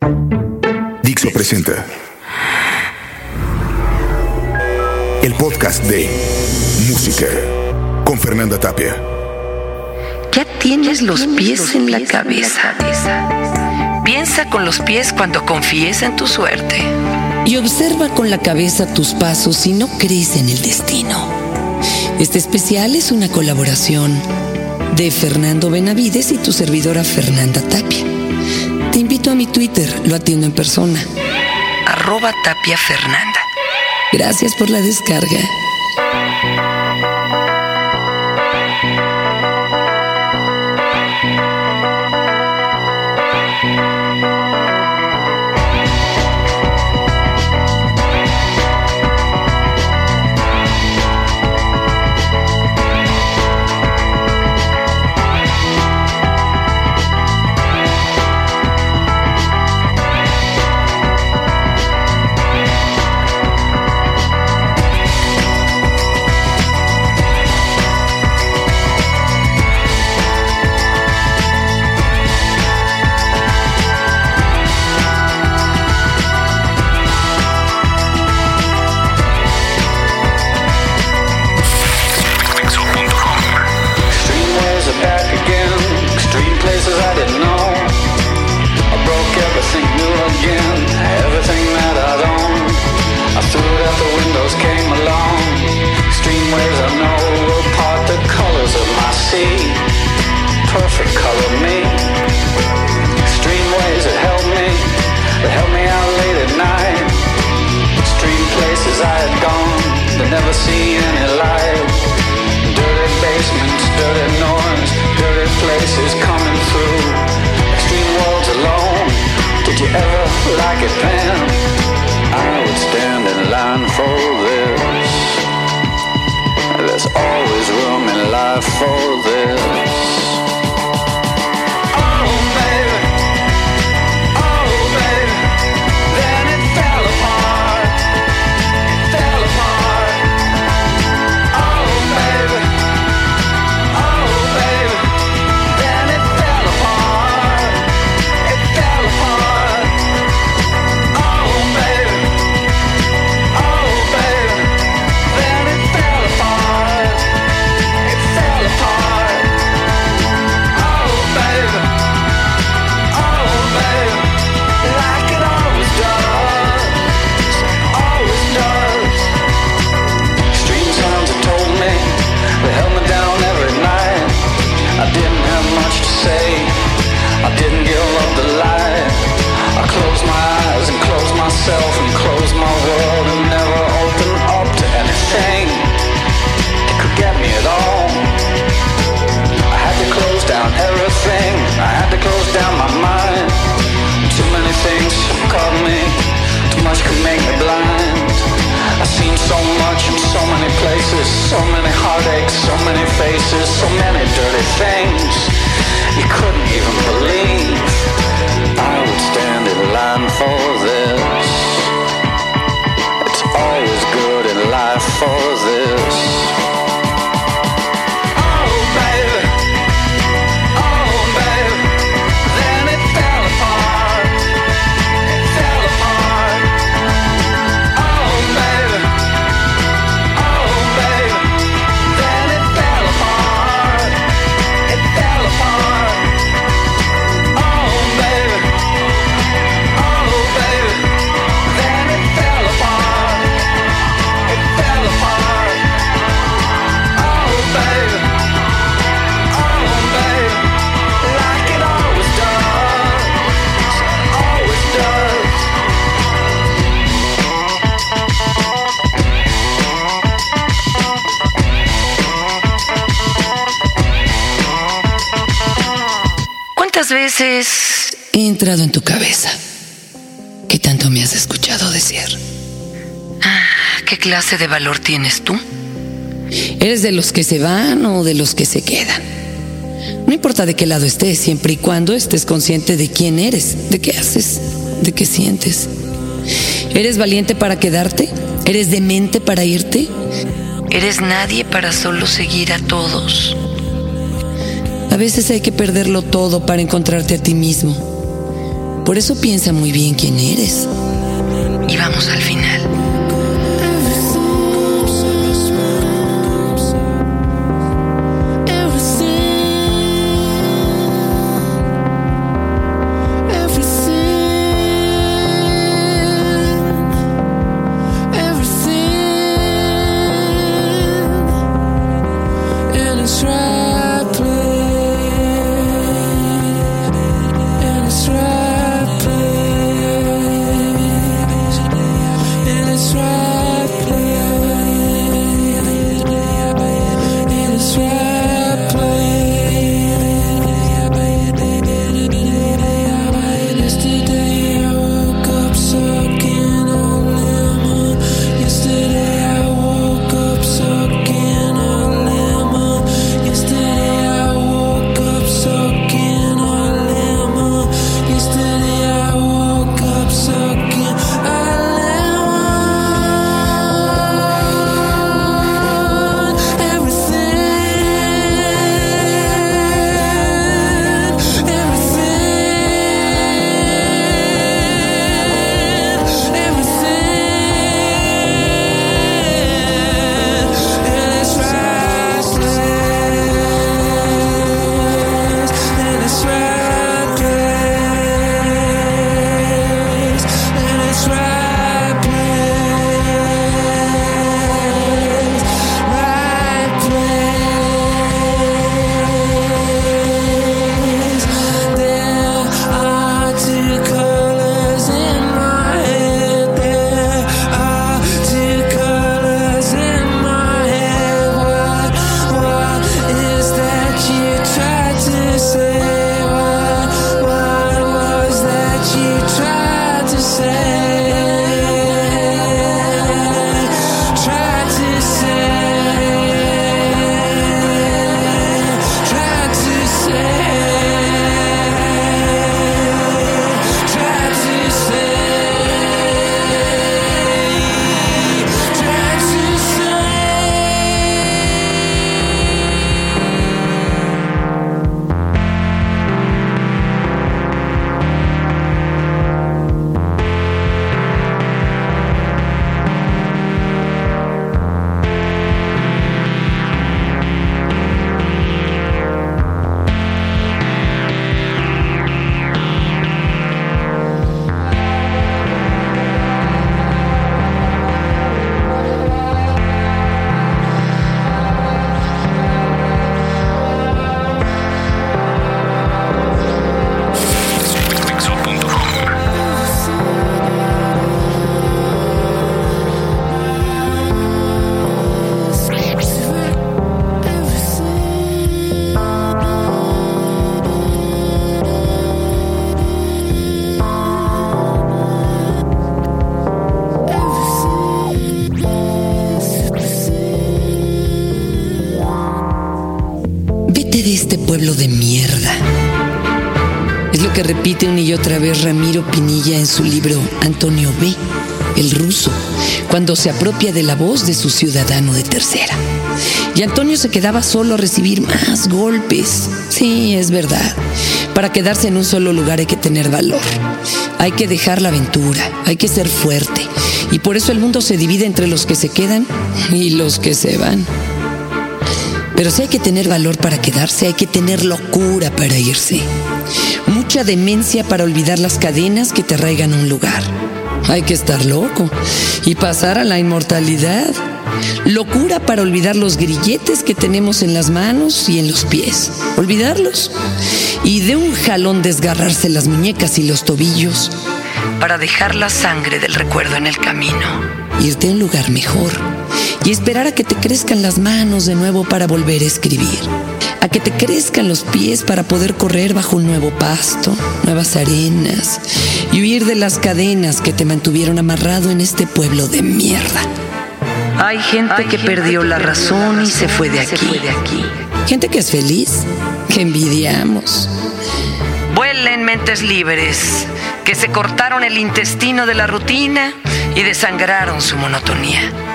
Dixo presenta el podcast de Música con Fernanda Tapia. Ya tienes los pies en la cabeza. Piensa con los pies cuando confíes en tu suerte. Y observa con la cabeza tus pasos si no crees en el destino. Este especial es una colaboración de Fernando Benavides y tu servidora Fernanda Tapia. Invito a mi Twitter, lo atiendo en persona. Arroba Tapia Fernanda. Gracias por la descarga. For this. So many heartaches, so many faces, so many dirty things you couldn't even believe. Veces He entrado en tu cabeza. ¿Qué tanto me has escuchado decir? ¿Qué clase de valor tienes tú? ¿Eres de los que se van o de los que se quedan? No importa de qué lado estés, siempre y cuando estés consciente de quién eres, de qué haces, de qué sientes. ¿Eres valiente para quedarte? ¿Eres demente para irte? Eres nadie para solo seguir a todos. A veces hay que perderlo todo para encontrarte a ti mismo. Por eso piensa muy bien quién eres. Y vamos al final. Pueblo de mierda. Es lo que repite una y otra vez Ramiro Pinilla en su libro Antonio B., el ruso, cuando se apropia de la voz de su ciudadano de tercera. Y Antonio se quedaba solo a recibir más golpes. Sí, es verdad. Para quedarse en un solo lugar hay que tener valor. Hay que dejar la aventura, hay que ser fuerte. Y por eso el mundo se divide entre los que se quedan y los que se van. Pero si hay que tener valor para quedarse, hay que tener locura para irse. Mucha demencia para olvidar las cadenas que te arraigan un lugar. Hay que estar loco y pasar a la inmortalidad. Locura para olvidar los grilletes que tenemos en las manos y en los pies. Olvidarlos. Y de un jalón desgarrarse las muñecas y los tobillos para dejar la sangre del recuerdo en el camino. Irte a un lugar mejor y esperar a que te crezcan las manos de nuevo para volver a escribir, a que te crezcan los pies para poder correr bajo un nuevo pasto, nuevas arenas y huir de las cadenas que te mantuvieron amarrado en este pueblo de mierda. Hay gente que perdió la razón y se fue de aquí. Gente que es feliz, que envidiamos. Vuelen mentes libres, que se cortaron el intestino de la rutina y desangraron su monotonía.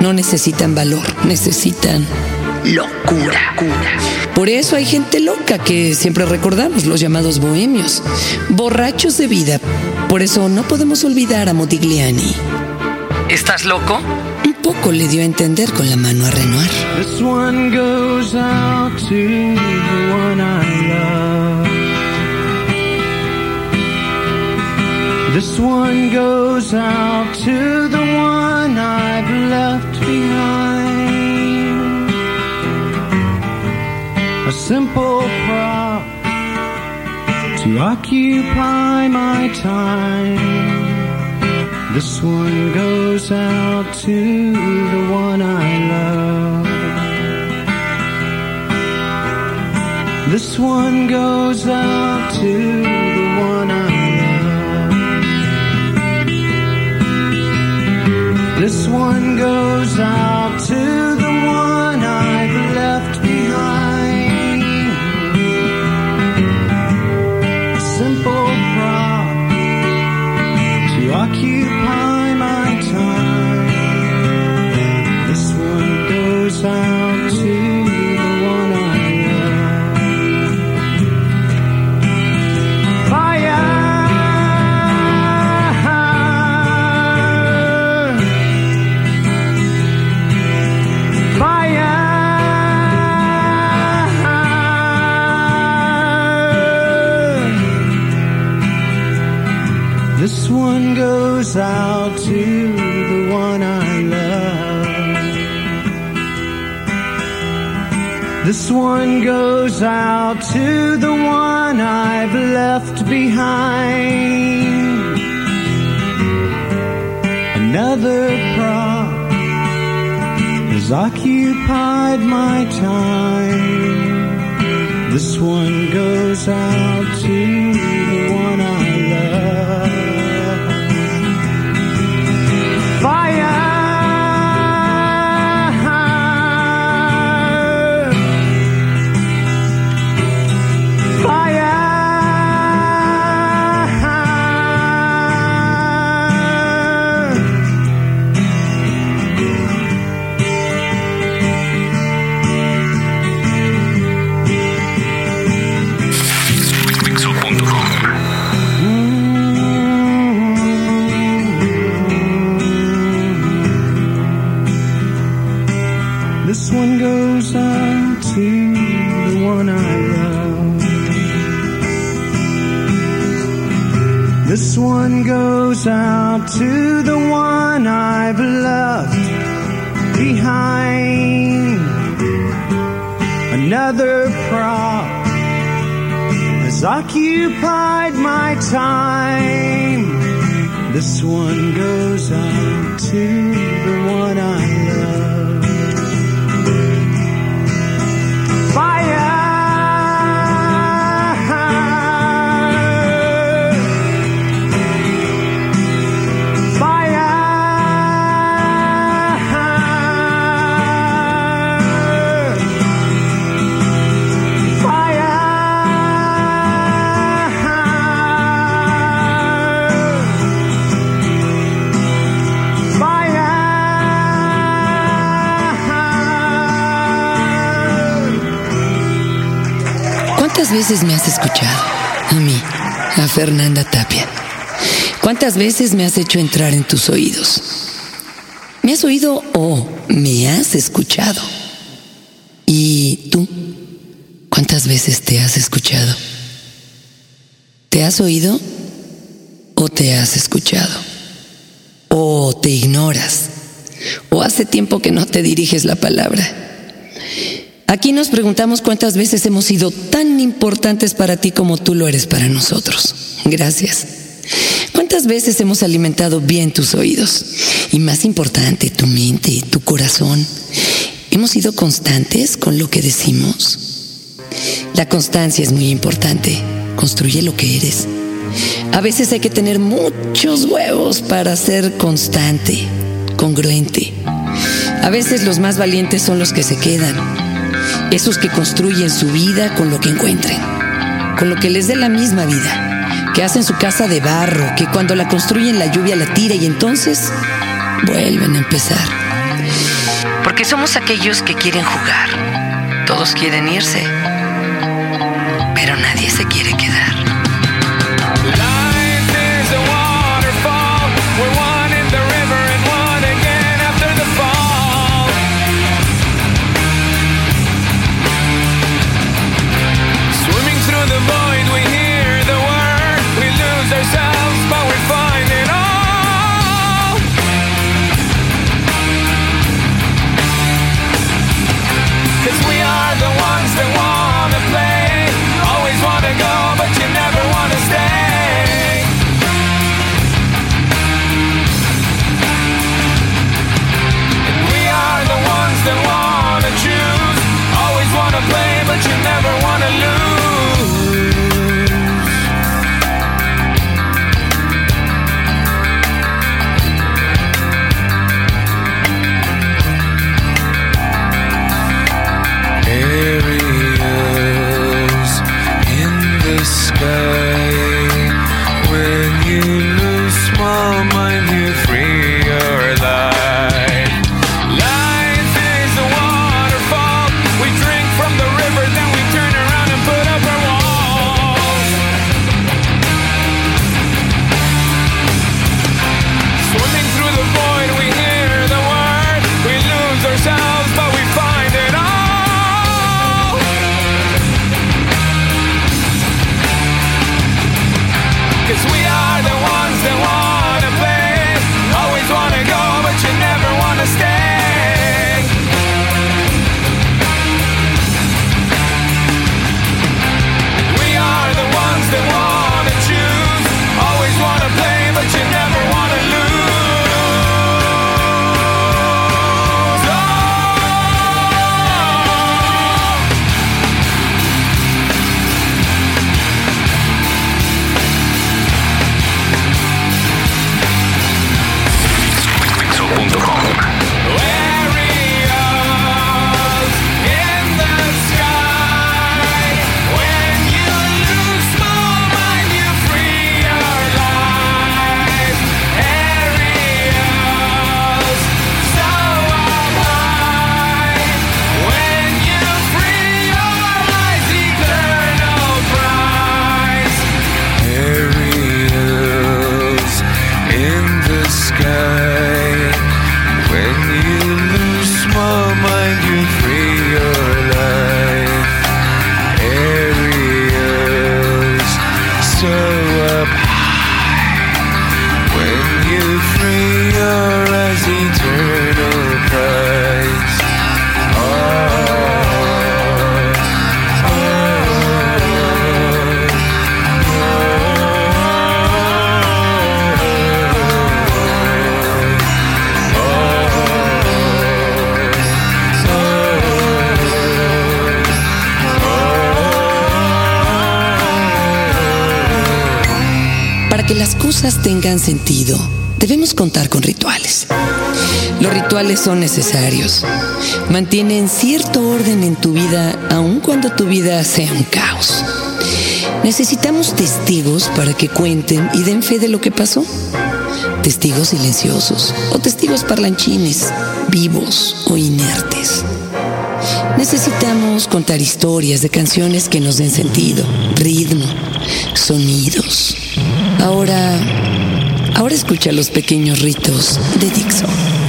No necesitan valor, necesitan locura. Por eso hay gente loca que siempre recordamos, los llamados bohemios, borrachos de vida. Por eso no podemos olvidar a Modigliani. ¿Estás loco? Un poco le dio a entender con la mano a Renoir. This one goes out to the one I love. This one goes out to the one I've left behind. A simple prop to occupy my time. This one goes out to the one I love. This one goes out to This one goes out to This one goes out to the one I've left behind. Another prop has occupied my time. This one goes out to goes out to the one I've left behind. Another prop has occupied my time. This one goes out to veces me has escuchado? A mí, a Fernanda Tapia. ¿Cuántas veces me has hecho entrar en tus oídos? ¿Me has oído o me has escuchado? ¿Y tú? ¿Cuántas veces te has escuchado? ¿Te has oído o te has escuchado? ¿O te ignoras? ¿O hace tiempo que no te diriges la palabra? Aquí nos preguntamos cuántas veces hemos sido tan importantes para ti como tú lo eres para nosotros. Gracias. ¿Cuántas veces hemos alimentado bien tus oídos? Y más importante, tu mente, tu corazón. ¿Hemos sido constantes con lo que decimos? La constancia es muy importante. Construye lo que eres. A veces hay que tener muchos huevos para ser constante, congruente. A veces los más valientes son los que se quedan esos que construyen su vida con lo que encuentren, con lo que les dé la misma vida, que hacen su casa de barro, que cuando la construyen la lluvia la tira y entonces vuelven a empezar. Porque somos aquellos que quieren jugar, todos quieren irse, pero nadie se quiere quedar. tengan sentido, debemos contar con rituales. Los rituales son necesarios. Mantienen cierto orden en tu vida, aun cuando tu vida sea un caos. Necesitamos testigos para que cuenten y den fe de lo que pasó. Testigos silenciosos o testigos parlanchines, vivos o inertes. Necesitamos contar historias de canciones que nos den sentido, ritmo, sonidos Ahora, ahora escucha los pequeños ritos de Dixon.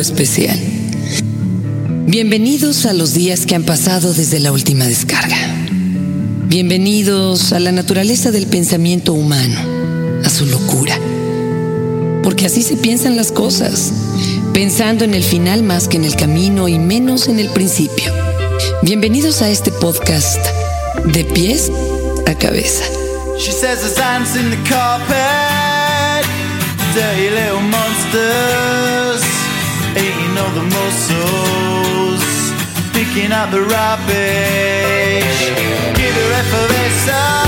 Especial. Bienvenidos a los días que han pasado desde la última descarga. Bienvenidos a la naturaleza del pensamiento humano, a su locura. Porque así se piensan las cosas, pensando en el final más que en el camino y menos en el principio. Bienvenidos a este podcast de pies a cabeza. She says in the carpet, dirty little the muscles, picking up the rubbish. Give her effervescence,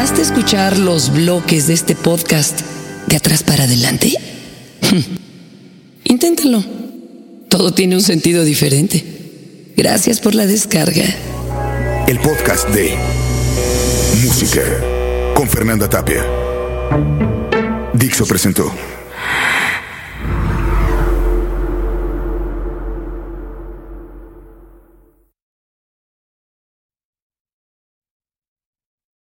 ¿Ya intentaste escuchar los bloques de este podcast de atrás para adelante? Inténtalo. Todo tiene un sentido diferente. Gracias por la descarga. El podcast de Música con Fernanda Tapia. Dixo presentó.